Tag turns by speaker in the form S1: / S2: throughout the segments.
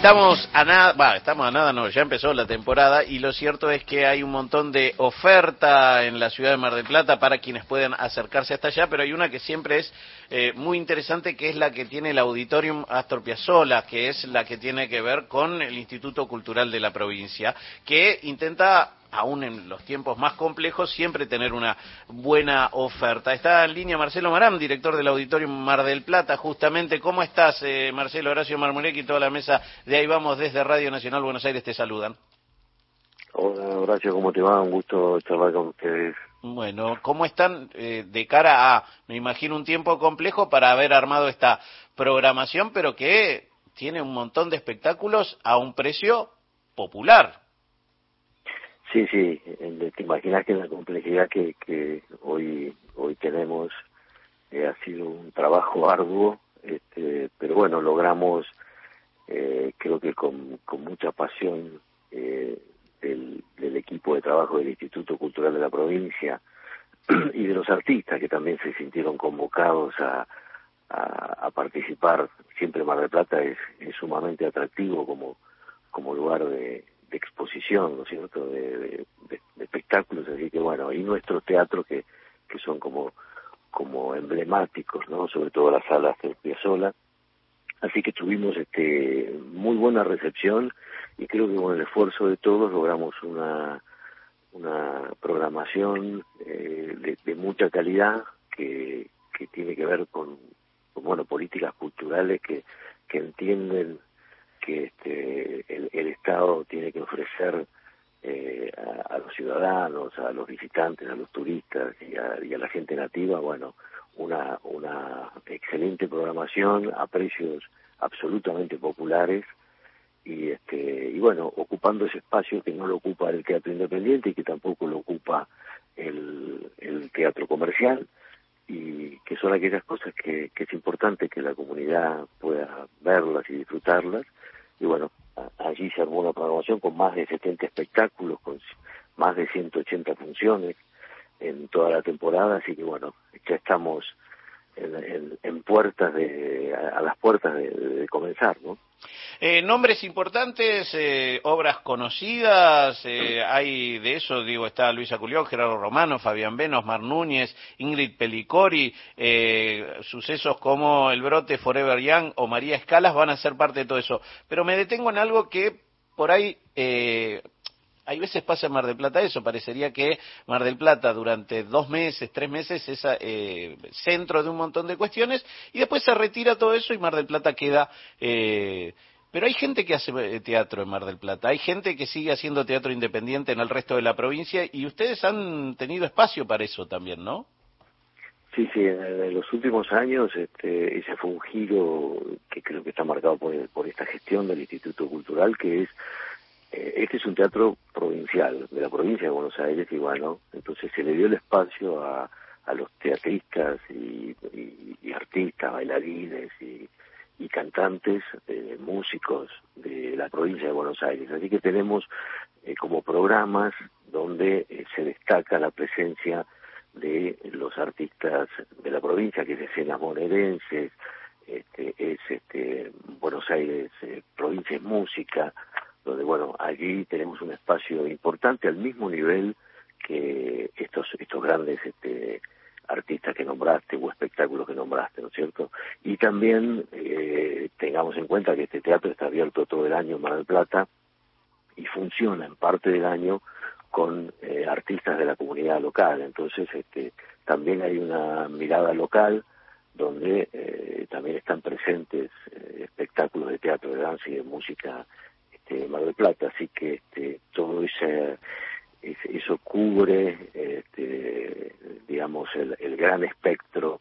S1: Estamos a nada, estamos a nada, no, ya empezó la temporada y lo cierto es que hay un montón de oferta en la ciudad de Mar del Plata para quienes puedan acercarse hasta allá, pero hay una que siempre es eh, muy interesante, que es la que tiene el Auditorium Astor Piazzolla, que es la que tiene que ver con el Instituto Cultural de la provincia, que intenta aún en los tiempos más complejos, siempre tener una buena oferta. Está en línea Marcelo Maram, director del Auditorio Mar del Plata, justamente. ¿Cómo estás, eh, Marcelo Horacio Marmurek y toda la mesa de ahí vamos desde Radio Nacional Buenos Aires te saludan?
S2: Hola, Horacio, ¿cómo te va? Un gusto charlar con ustedes.
S1: Bueno, ¿cómo están eh, de cara a, me imagino, un tiempo complejo para haber armado esta programación, pero que tiene un montón de espectáculos a un precio popular?
S2: Sí, sí, te imaginas que la complejidad que, que hoy hoy tenemos eh, ha sido un trabajo arduo, este, pero bueno, logramos, eh, creo que con, mucha pasión eh, del, equipo de trabajo del Instituto Cultural de la provincia y de los artistas que también se sintieron convocados a, a, participar. Siempre Mar del Plata es, es sumamente atractivo como lugar de, de exposición, ¿no es cierto?, de, de, espectáculos, así que bueno, y nuestros teatros que, que son como, como emblemáticos, ¿no?, sobre todo las salas de Piazzolla, así que tuvimos este muy buena recepción y creo que con el esfuerzo de todos logramos una una programación eh, de, mucha calidad que, que tiene que ver con, con bueno políticas culturales que, que entienden que este, el, el Estado tiene que ofrecer eh, a, a, los ciudadanos, a los visitantes, a los turistas y a, y a, la gente nativa, bueno, una, una excelente programación a precios absolutamente populares y este y bueno ocupando ese espacio que no lo ocupa el teatro independiente y que tampoco lo ocupa el, el teatro comercial y que son aquellas cosas que, que es importante que la comunidad pueda verlas y disfrutarlas y bueno, allí se armó una programación con más de 70 espectáculos, con más de 180 funciones en toda la temporada, así que bueno, ya estamos en, en, puertas de, a, a las puertas de, de, comenzar, ¿no?
S1: Eh, nombres importantes, eh, obras conocidas, eh, hay de eso, digo, está Luisa Culión, Gerardo Romano, Fabián Benos, Mar Núñez, Ingrid Pelicori, eh, sucesos como El Brote, Forever Young o María Escalas van a ser parte de todo eso. Pero me detengo en algo que por ahí eh, hay veces pasa en Mar del Plata eso, parecería que Mar del Plata durante dos meses, tres meses es eh, centro de un montón de cuestiones y después se retira todo eso y Mar del Plata queda... Eh, pero hay gente que hace eh, teatro en Mar del Plata, hay gente que sigue haciendo teatro independiente en el resto de la provincia y ustedes han tenido espacio para eso también, ¿no?
S2: Sí, sí, en, los últimos años este, ese fue un giro que creo que está marcado por, por esta gestión del Instituto Cultural, que es este es un teatro provincial, de la provincia de Buenos Aires igual, ¿no? Entonces se le dio el espacio a, a los teatristas y, y, y artistas, bailarines y, y cantantes, eh, músicos de la provincia de Buenos Aires. Así que tenemos eh, como programas donde eh, se destaca la presencia de los artistas de la provincia, que es escenas bonaerenses, este, es este, Buenos Aires, eh, provincia es música, donde bueno allí tenemos un espacio importante al mismo nivel que estos estos grandes este artistas que nombraste o espectáculos que nombraste, ¿no es cierto? Y también eh, tengamos en cuenta que este teatro está abierto todo el año en Mar del Plata y funciona en parte del año con eh, artistas de la comunidad local, entonces este también hay una mirada local donde eh, también están presentes eh, espectáculos de teatro, de danza y de música Mar del Plata, así que este, todo ese, eso cubre, este, digamos, el, el, gran espectro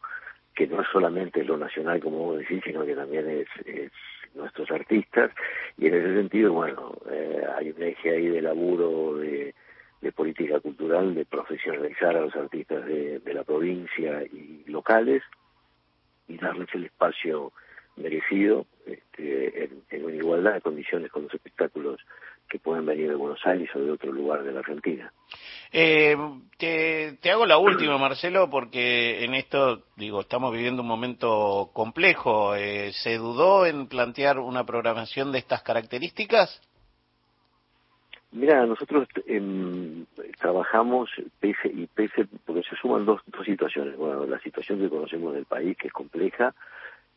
S2: que no es solamente lo nacional, como vos decís, sino que también es, es nuestros artistas, y en ese sentido, bueno, eh, hay un eje ahí de laburo de, de política cultural, de profesionalizar a los artistas de, de la provincia y locales, y darles el espacio merecido, este, en, en igualdad de condiciones con los espectáculos que pueden venir de Buenos Aires o de otro lugar de la Argentina.
S1: Eh, te, hago la última, Marcelo, porque en esto, digo, estamos viviendo un momento complejo. Eh, ¿Se dudó en plantear una programación de estas características?
S2: Mira, nosotros em, trabajamos pese y pese, porque se suman dos, dos situaciones. Bueno, la situación que conocemos del país, que es compleja,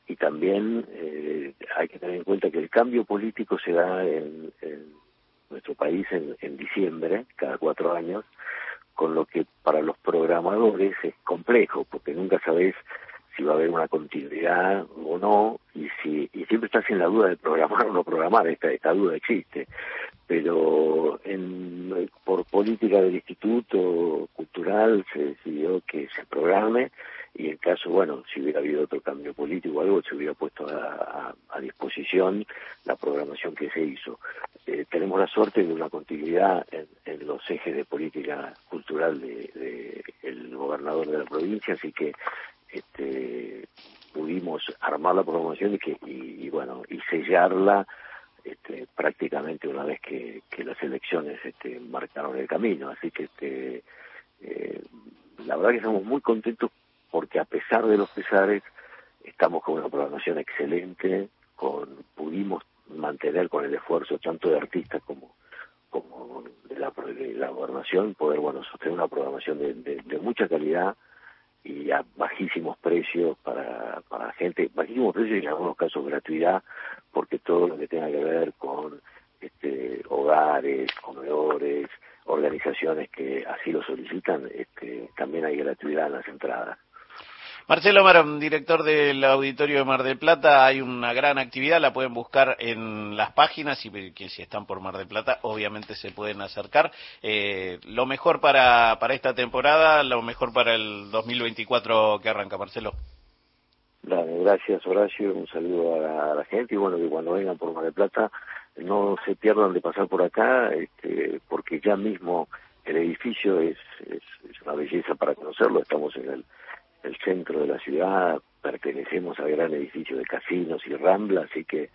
S2: y también eh, hay que tener en cuenta que el cambio político se da en, nuestro país en, en diciembre, cada cuatro años, con lo que para los programadores es complejo, porque nunca sabes si va a haber una continuidad o no, y si y siempre estás en la duda de programar o no programar, esta, esta duda existe. Pero en, por política del Instituto Cultural se decidió que se programe y en caso, bueno, si hubiera habido otro cambio político o algo, se hubiera puesto a, disposición la programación que se hizo. Eh, tenemos la suerte de una continuidad en, los ejes de política cultural del de, el gobernador de la provincia, así que este, pudimos armar la programación y, que, y, bueno, y sellarla este, prácticamente una vez que, las elecciones este, marcaron el camino. Así que este, eh, la verdad que estamos muy contentos porque a pesar de los pesares estamos con una programación excelente, con pudimos mantener con el esfuerzo tanto de artistas como como de la, de la gobernación poder bueno sostener una programación de, de, mucha calidad y a bajísimos precios para, para gente, bajísimos precios y en algunos casos gratuidad, porque todo lo que tenga que ver con este, hogares, comedores, organizaciones que así lo solicitan, este, también hay gratuidad en las entradas.
S1: Marcelo Maram, director del Auditorio de Mar del Plata, hay una gran actividad, la pueden buscar en las páginas y si están por Mar del Plata obviamente se pueden acercar. Eh, lo mejor para, para esta temporada, lo mejor para el 2024 que arranca, Marcelo.
S2: Gracias Horacio, un saludo a la, gente y bueno, que cuando vengan por Mar del Plata no se pierdan de pasar por acá, este, porque ya mismo el edificio es, es una belleza para conocerlo, estamos en el el centro de la ciudad, pertenecemos al gran edificio de casinos y Rambla, así que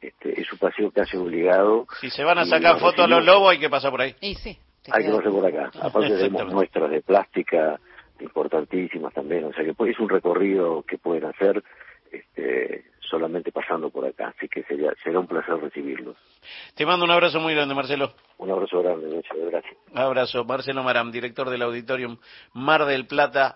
S2: este, es un paseo casi obligado.
S1: Si se van a sacar fotos a los lobos hay que pasar por ahí.
S2: Y sí, hay que pasar por acá. Aparte tenemos muestras de plástica importantísimas también, o sea que es un recorrido que pueden hacer este, solamente pasando por acá, así que sería, será un placer recibirlos.
S1: Te mando un abrazo muy grande, Marcelo.
S2: Un abrazo grande, muchas gracias.
S1: Abrazo, Marcelo Maram, director del Auditorium Mar del Plata.